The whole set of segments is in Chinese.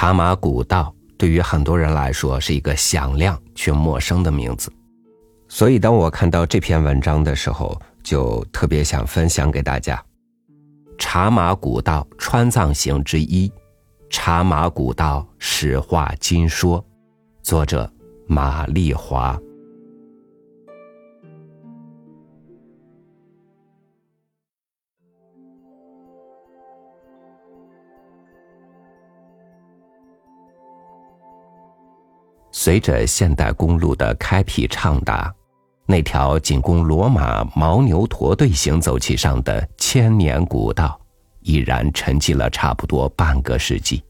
茶马古道对于很多人来说是一个响亮却陌生的名字，所以当我看到这篇文章的时候，就特别想分享给大家。《茶马古道川藏行之一》，《茶马古道史话今说》，作者马丽华。随着现代公路的开辟畅达，那条仅供骡马、牦牛驼队行走其上的千年古道，已然沉寂了差不多半个世纪。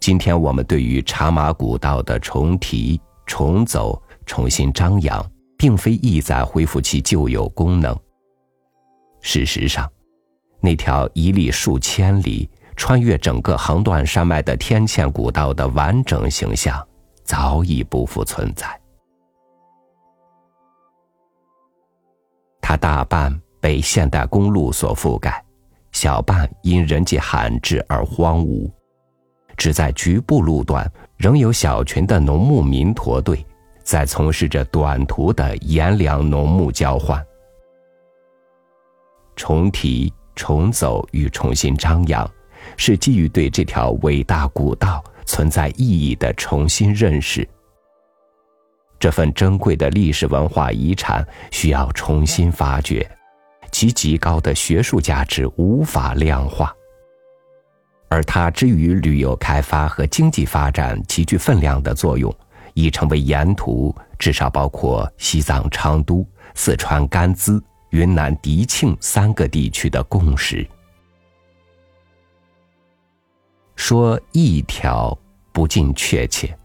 今天我们对于茶马古道的重提、重走、重新张扬，并非意在恢复其旧有功能。事实上，那条一历数千里。穿越整个横断山脉的天堑古道的完整形象早已不复存在，它大半被现代公路所覆盖，小半因人迹罕至而荒芜，只在局部路段仍有小群的农牧民驼队在从事着短途的盐粮农牧交换。重提、重走与重新张扬。是基于对这条伟大古道存在意义的重新认识。这份珍贵的历史文化遗产需要重新发掘，其极高的学术价值无法量化。而它之于旅游开发和经济发展极具分量的作用，已成为沿途至少包括西藏昌都、四川甘孜、云南迪庆三个地区的共识。说一条不尽确切，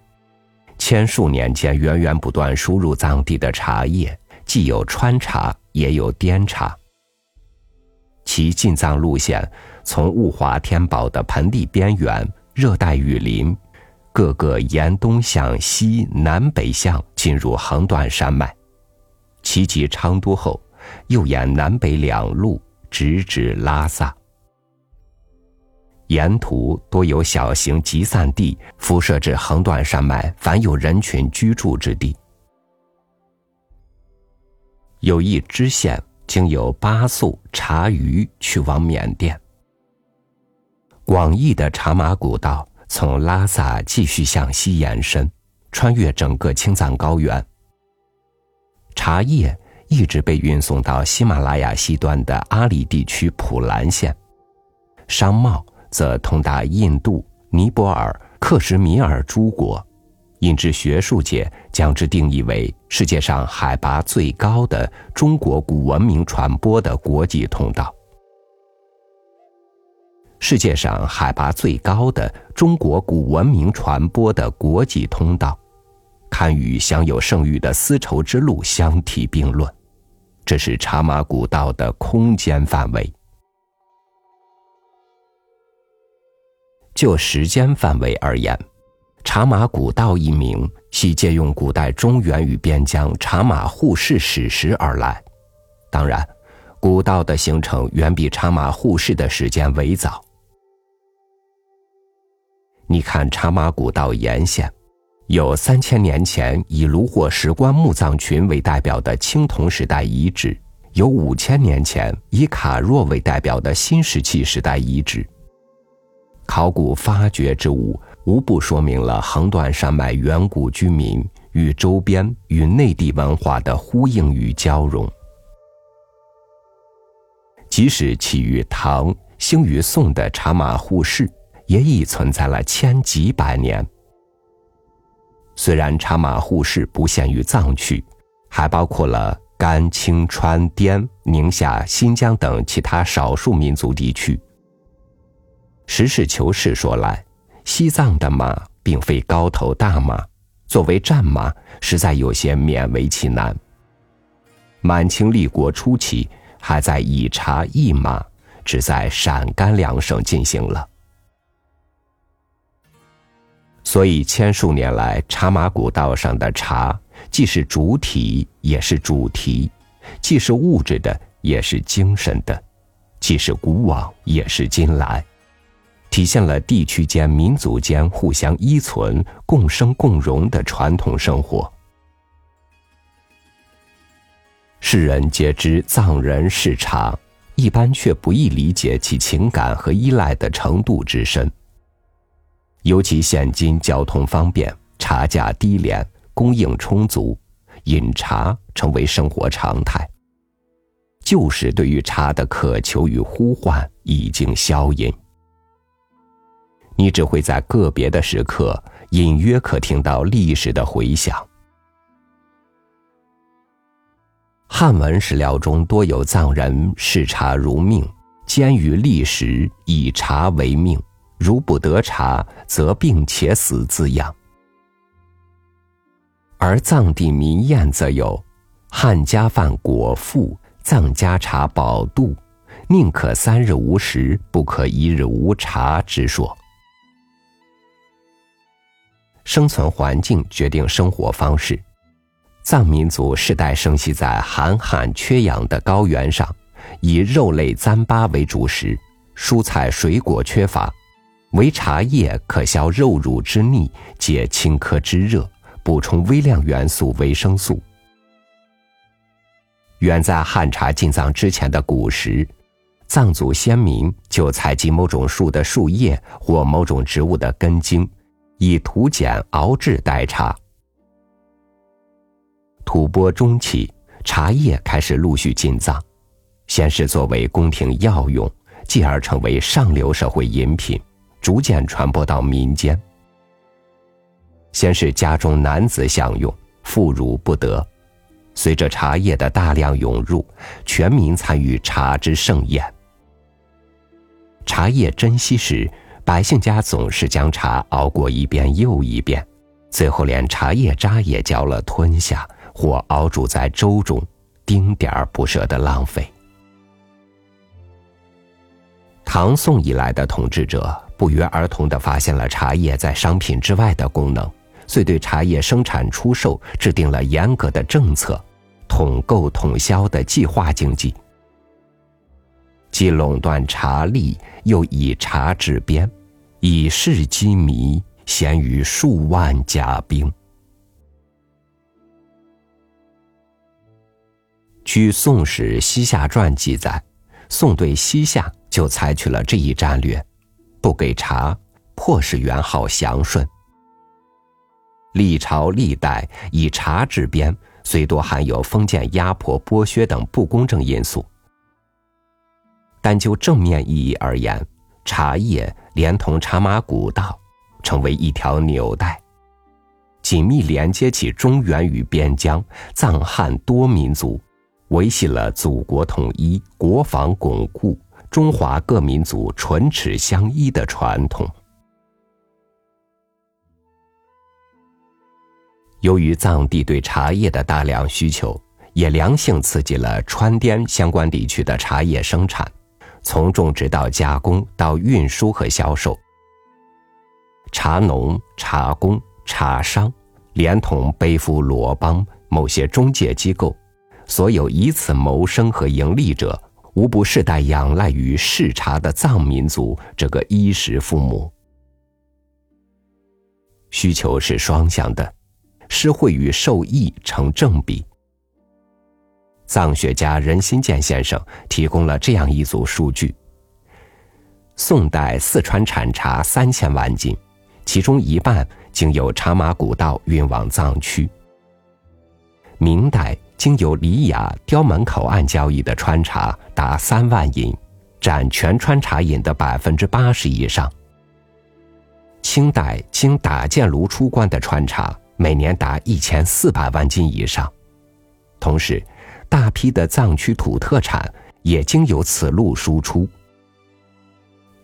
千数年间源源不断输入藏地的茶叶，既有川茶，也有滇茶。其进藏路线从物华天宝的盆地边缘、热带雨林，各个沿东向西南北向进入横断山脉，其及昌都后，又沿南北两路直指拉萨。沿途多有小型集散地，辐射至横断山脉凡有人群居住之地。有一支线经由巴素、察隅去往缅甸。广义的茶马古道从拉萨继续向西延伸，穿越整个青藏高原。茶叶一直被运送到喜马拉雅西端的阿里地区普兰县，商贸。则通达印度、尼泊尔、克什米尔诸国，引致学术界将之定义为世界上海拔最高的中国古文明传播的国际通道。世界上海拔最高的中国古文明传播的国际通道，堪与享有盛誉的丝绸之路相提并论。这是茶马古道的空间范围。就时间范围而言，茶马古道一名系借用古代中原与边疆茶马互市史实而来。当然，古道的形成远比茶马互市的时间为早。你看，茶马古道沿线有三千年前以炉火石棺墓葬群为代表的青铜时代遗址，有五千年前以卡若为代表的新石器时代遗址。考古发掘之物，无不说明了横断山脉远古居民与周边与内地文化的呼应与交融。即使起于唐、兴于宋的茶马互市，也已存在了千几百年。虽然茶马互市不限于藏区，还包括了甘、青、川、滇、宁夏、新疆等其他少数民族地区。实事求是说来，西藏的马并非高头大马，作为战马，实在有些勉为其难。满清立国初期，还在以茶易马，只在陕甘两省进行了。所以千数年来，茶马古道上的茶，既是主体，也是主题；既是物质的，也是精神的；既是古往，也是今来。体现了地区间、民族间互相依存、共生共荣的传统生活。世人皆知藏人嗜茶，一般却不易理解其情感和依赖的程度之深。尤其现今交通方便，茶价低廉，供应充足，饮茶成为生活常态。旧时对于茶的渴求与呼唤已经消隐，你只会在个别的时刻隐约可听到历史的回响。汉文史料中多有藏人视茶如命，坚于历时，以茶为命，如不得茶，则病且死字样。而藏地民谚则有“汉家饭果腹，藏家茶饱肚，宁可三日无食，不可一日无茶”之说。生存环境决定生活方式。藏民族世代生息在寒旱缺氧的高原上，以肉类糌粑为主食，蔬菜水果缺乏，唯茶叶可消肉乳之腻，解青稞之热，补充微量元素维生素。远在汉茶进藏之前的古时，藏族先民就采集某种树的树叶或某种植物的根茎，以土碱熬制代茶。吐蕃中期，茶叶开始陆续进藏，先是作为宫廷药用，继而成为上流社会饮品，逐渐传播到民间。先是家中男子享用，妇孺不得。随着茶叶的大量涌入，全民参与茶之盛宴。茶叶珍稀时，百姓家总是将茶熬过一遍又一遍，最后连茶叶渣也嚼了吞下。或熬煮在粥中，丁点儿不舍得浪费。唐宋以来的统治者不约而同的发现了茶叶在商品之外的功能，遂对茶叶生产出售制定了严格的政策，统购统销的计划经济，既垄断茶利，又以茶治边，以市积靡，咸于数万甲兵。据《宋史·西夏传》记载，宋对西夏就采取了这一战略，不给茶，迫使元昊降顺。历朝历代以茶治边，虽多含有封建压迫、剥削等不公正因素，但就正面意义而言，茶叶连同茶马古道，成为一条纽带，紧密连接起中原与边疆、藏汉多民族。维系了祖国统一、国防巩固、中华各民族唇齿相依的传统。由于藏地对茶叶的大量需求，也良性刺激了川滇相关地区的茶叶生产，从种植到加工到运输和销售，茶农、茶工、茶商，连同背负罗邦某些中介机构。所有以此谋生和盈利者，无不世代仰赖于嗜茶的藏民族这个衣食父母。需求是双向的，施惠与受益成正比。藏学家任新建先生提供了这样一组数据：宋代四川产茶三千万斤，其中一半经由茶马古道运往藏区。明代。经由里雅刁门口岸交易的川茶达三万银，占全川茶饮的百分之八十以上。清代经打箭炉出关的川茶每年达一千四百万斤以上，同时，大批的藏区土特产也经由此路输出。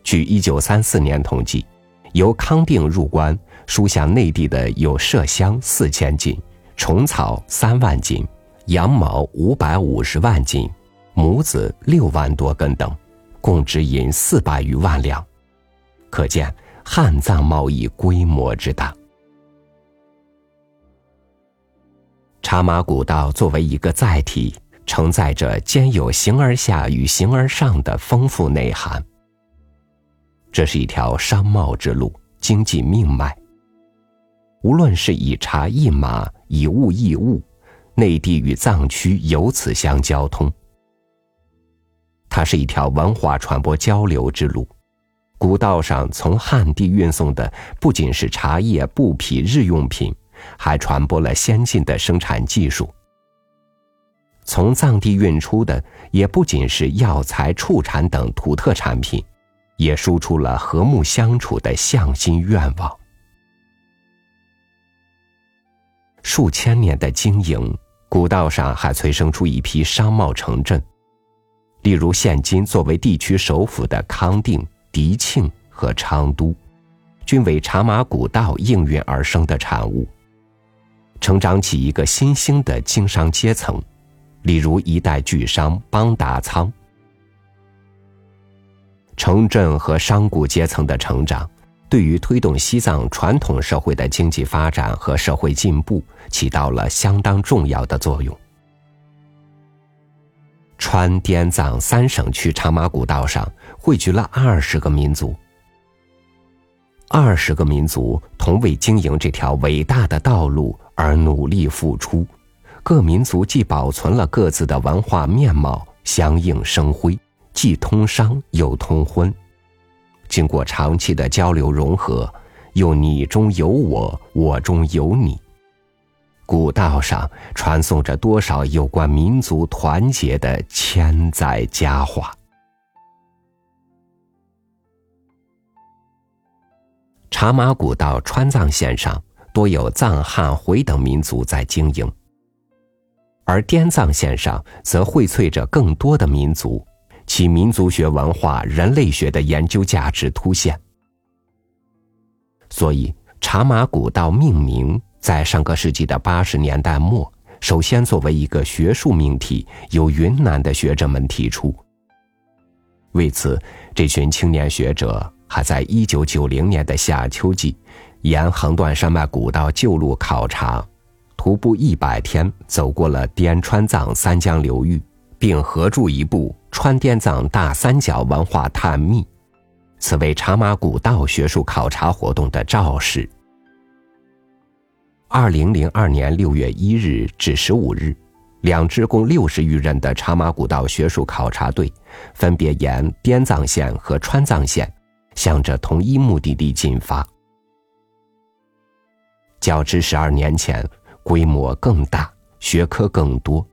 据一九三四年统计，由康定入关输向内地的有麝香四千斤，虫草三万斤。羊毛五百五十万斤，母子六万多根等，共只引四百余万两，可见汉藏贸易规模之大。茶马古道作为一个载体，承载着兼有形而下与形而上的丰富内涵。这是一条商贸之路，经济命脉。无论是以茶易马，以物易物，内地与藏区由此相交通。它是一条文化传播交流之路。古道上从汉地运送的不仅是茶叶、布匹、日用品，还传播了先进的生产技术。从藏地运出的也不仅是药材、畜产等土特产品，也输出了和睦相处的向心愿望。数千年的经营，古道上还催生出一批商贸城镇，例如现今作为地区首府的康定。迪庆和昌都，均为茶马古道应运而生的产物，成长起一个新兴的经商阶层，例如一代巨商邦达仓。城镇和商贾阶层的成长，对于推动西藏传统社会的经济发展和社会进步起到了相当重要的作用。川滇藏三省区茶马古道上汇聚了二十个民族，二十个民族同为经营这条伟大的道路而努力付出。各民族既保存了各自的文化面貌，相映生辉，既通商又通婚。经过长期的交流融合，又你中有我，我中有你。古道上传颂着多少有关民族团结的千载佳话。茶马古道川藏线上多有藏汉回等民族在经营，而滇藏线上则荟萃着更多的民族，其民族学文化、人类学的研究价值凸显。所以，茶马古道命名。在上个世纪的八十年代末，首先作为一个学术命题，由云南的学者们提出。为此，这群青年学者还在一九九零年的夏秋季，沿横断山脉古道旧路考察，徒步一百天，走过了滇川藏三江流域，并合著一部《川滇藏大三角文化探秘》，此为茶马古道学术考察活动的肇始。二零零二年六月一日至十五日，两支共六十余人的茶马古道学术考察队，分别沿滇藏线和川藏线，向着同一目的地进发。较之十二年前，规模更大，学科更多，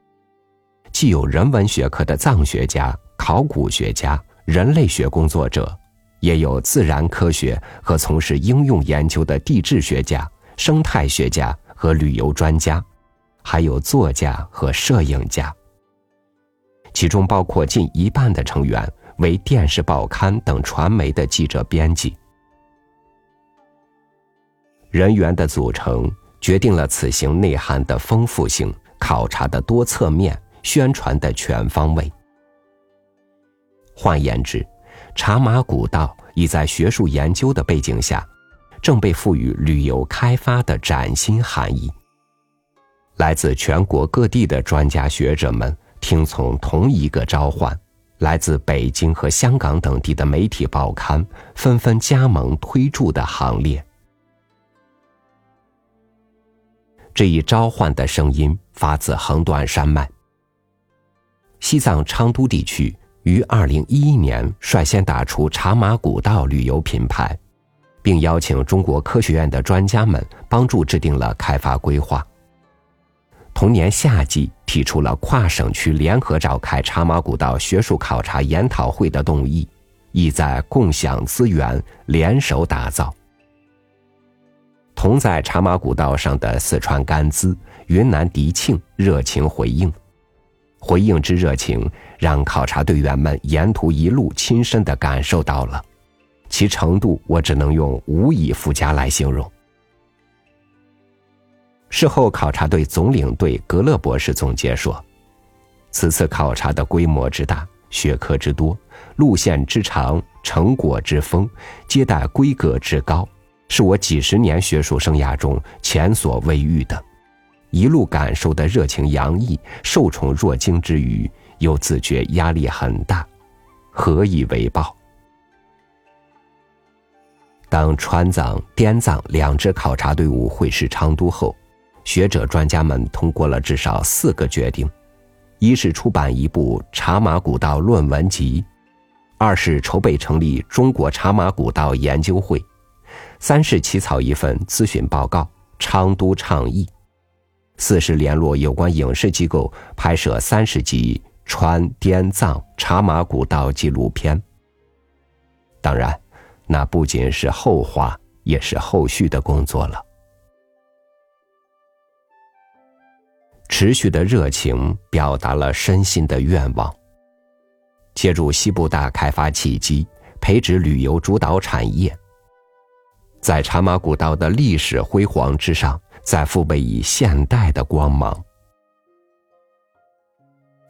既有人文学科的藏学家、考古学家、人类学工作者，也有自然科学和从事应用研究的地质学家。生态学家和旅游专家，还有作家和摄影家，其中包括近一半的成员为电视、报刊等传媒的记者、编辑。人员的组成决定了此行内涵的丰富性、考察的多侧面、宣传的全方位。换言之，茶马古道已在学术研究的背景下。正被赋予旅游开发的崭新含义。来自全国各地的专家学者们听从同一个召唤，来自北京和香港等地的媒体报刊纷纷加盟推注的行列。这一召唤的声音发自横断山脉。西藏昌都地区于二零一一年率先打出茶马古道旅游品牌。并邀请中国科学院的专家们帮助制定了开发规划。同年夏季，提出了跨省区联合召开茶马古道学术考察研讨会的动议，意在共享资源，联手打造。同在茶马古道上的四川甘孜、云南迪庆热情回应，回应之热情，让考察队员们沿途一路亲身的感受到了。其程度，我只能用无以复加来形容。事后，考察队总领队格勒博士总结说：“此次考察的规模之大、学科之多、路线之长、成果之丰、接待规格之高，是我几十年学术生涯中前所未遇的。一路感受的热情洋溢、受宠若惊之余，又自觉压力很大，何以为报？”当川藏、滇藏两支考察队伍会师昌都后，学者专家们通过了至少四个决定：一是出版一部《茶马古道论文集》，二是筹备成立中国茶马古道研究会，三是起草一份咨询报告《昌都倡议》，四是联络有关影视机构拍摄三十集川滇藏茶马古道纪录片。当然。那不仅是后话，也是后续的工作了。持续的热情表达了深信的愿望。借助西部大开发契机，培植旅游主导产业，在茶马古道的历史辉煌之上，再覆盖以现代的光芒。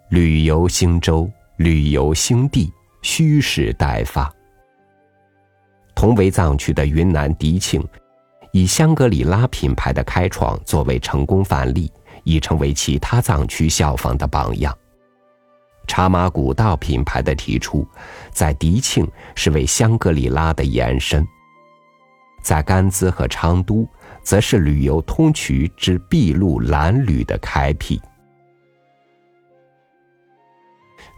旅游兴州，旅游兴地，蓄势待发。同为藏区的云南迪庆，以香格里拉品牌的开创作为成功范例，已成为其他藏区效仿的榜样。茶马古道品牌的提出，在迪庆是为香格里拉的延伸，在甘孜和昌都，则是旅游通衢之筚路蓝缕的开辟。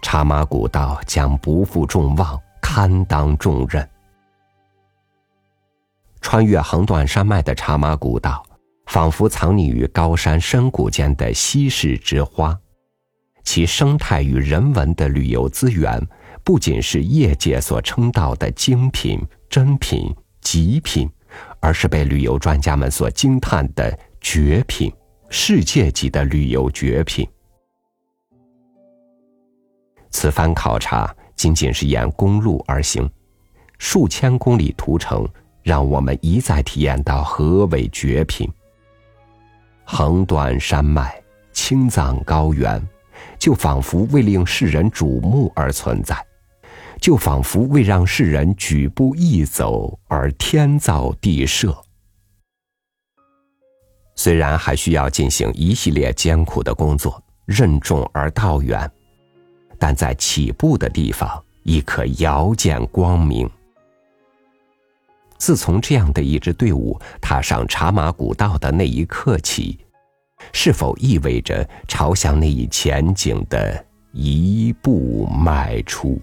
茶马古道将不负众望，堪当重任。穿越横断山脉的茶马古道，仿佛藏匿于高山深谷间的稀世之花，其生态与人文的旅游资源，不仅是业界所称道的精品、珍品、极品，而是被旅游专家们所惊叹的绝品，世界级的旅游绝品。此番考察仅仅是沿公路而行，数千公里途程。让我们一再体验到何为绝品。横断山脉、青藏高原，就仿佛为令世人瞩目而存在，就仿佛为让世人举步一走而天造地设。虽然还需要进行一系列艰苦的工作，任重而道远，但在起步的地方亦可遥见光明。自从这样的一支队伍踏上茶马古道的那一刻起，是否意味着朝向那一前景的一步迈出？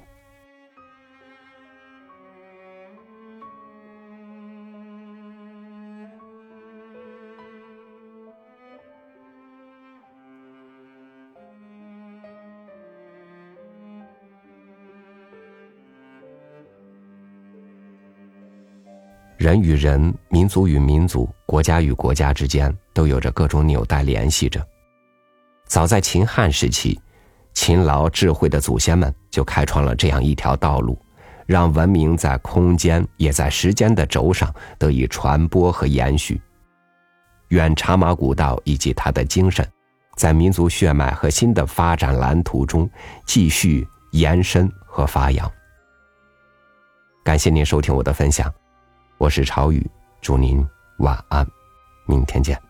人与人、民族与民族、国家与国家之间都有着各种纽带联系着。早在秦汉时期，勤劳智慧的祖先们就开创了这样一条道路，让文明在空间也在时间的轴上得以传播和延续。愿茶马古道以及它的精神，在民族血脉和新的发展蓝图中继续延伸和发扬。感谢您收听我的分享。我是朝雨，祝您晚安，明天见。